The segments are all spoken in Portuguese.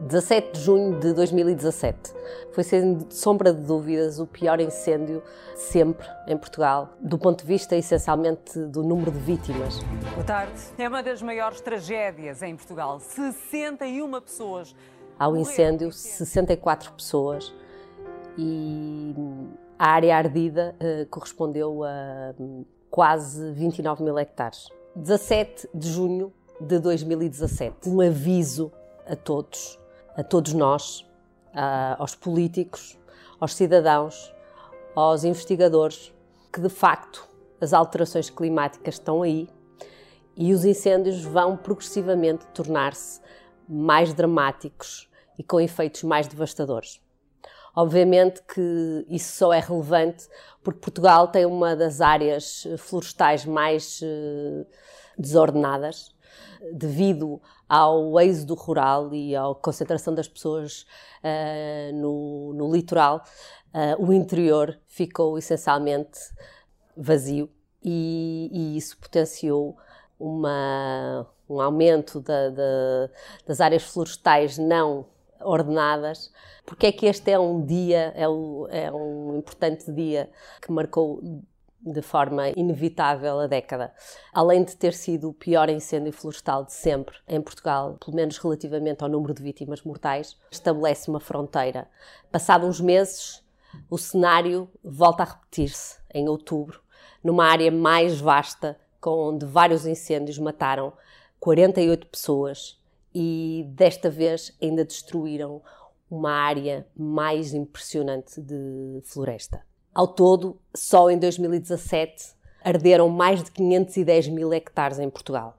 17 de junho de 2017. Foi, sem sombra de dúvidas, o pior incêndio sempre em Portugal, do ponto de vista essencialmente do número de vítimas. Boa tarde. É uma das maiores tragédias em Portugal. 61 pessoas. Ao incêndio, 64 pessoas e a área ardida uh, correspondeu a um, quase 29 mil hectares. 17 de junho de 2017. Um aviso a todos a todos nós, aos políticos, aos cidadãos, aos investigadores, que de facto as alterações climáticas estão aí e os incêndios vão progressivamente tornar-se mais dramáticos e com efeitos mais devastadores. Obviamente que isso só é relevante porque Portugal tem uma das áreas florestais mais eh, desordenadas devido ao êxodo rural e à concentração das pessoas uh, no, no, litoral, uh, o interior ficou essencialmente vazio e, e isso potenciou uma, um aumento da, da, das áreas florestais não ordenadas. Porque é que este é um dia, é, o, é um importante dia que marcou de forma inevitável a década. Além de ter sido o pior incêndio florestal de sempre em Portugal, pelo menos relativamente ao número de vítimas mortais, estabelece uma fronteira. Passados uns meses, o cenário volta a repetir-se em outubro, numa área mais vasta, onde vários incêndios mataram 48 pessoas e desta vez ainda destruíram uma área mais impressionante de floresta. Ao todo, só em 2017 arderam mais de 510 mil hectares em Portugal.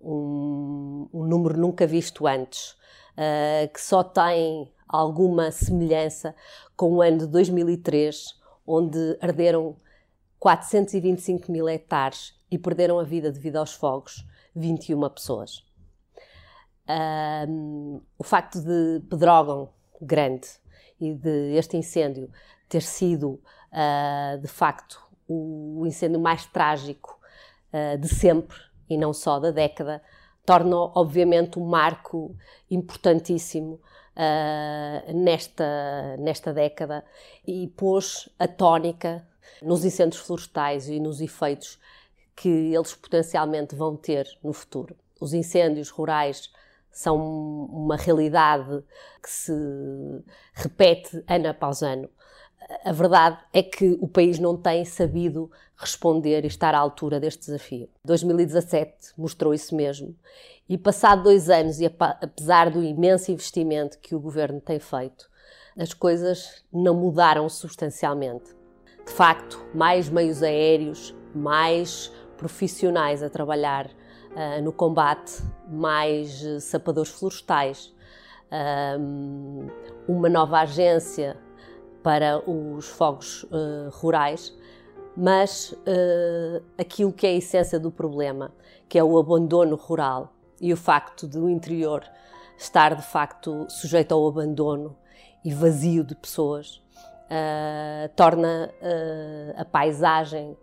Um, um número nunca visto antes, uh, que só tem alguma semelhança com o ano de 2003, onde arderam 425 mil hectares e perderam a vida devido aos fogos 21 pessoas. O facto de Pedrógão grande e de este incêndio ter sido uh, de facto o incêndio mais trágico uh, de sempre e não só da década, torna obviamente um marco importantíssimo uh, nesta, nesta década e pôs a tónica nos incêndios florestais e nos efeitos que eles potencialmente vão ter no futuro. Os incêndios rurais são uma realidade que se repete ano após ano a verdade é que o país não tem sabido responder e estar à altura deste desafio. 2017 mostrou isso mesmo. E passado dois anos, e apesar do imenso investimento que o governo tem feito, as coisas não mudaram substancialmente. De facto, mais meios aéreos, mais profissionais a trabalhar uh, no combate, mais uh, sapadores florestais, uh, uma nova agência para os fogos uh, rurais, mas uh, aquilo que é a essência do problema, que é o abandono rural e o facto do interior estar de facto sujeito ao abandono e vazio de pessoas, uh, torna a paisagem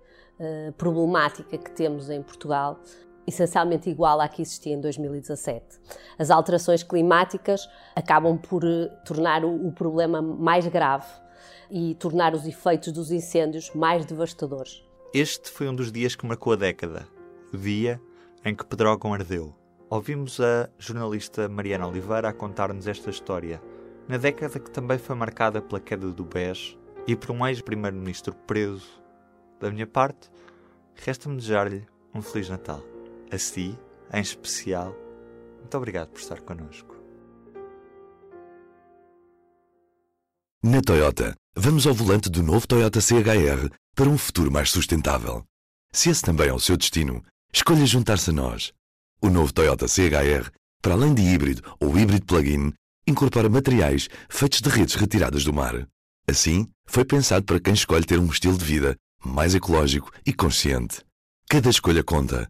problemática que temos em Portugal essencialmente igual à que existia em 2017. As alterações climáticas acabam por tornar o, o problema mais grave e tornar os efeitos dos incêndios mais devastadores. Este foi um dos dias que marcou a década, o dia em que Pedrógão ardeu. Ouvimos a jornalista Mariana Oliveira a contar-nos esta história, na década que também foi marcada pela queda do BES e por um ex-primeiro-ministro preso. Da minha parte, resta-me desejar-lhe um Feliz Natal. A si, em especial, muito obrigado por estar connosco. Na Toyota, vamos ao volante do novo Toyota CHR para um futuro mais sustentável. Se esse também é o seu destino, escolha juntar-se a nós. O novo Toyota CHR, para além de híbrido ou híbrido plug-in, incorpora materiais feitos de redes retiradas do mar. Assim, foi pensado para quem escolhe ter um estilo de vida mais ecológico e consciente. Cada escolha conta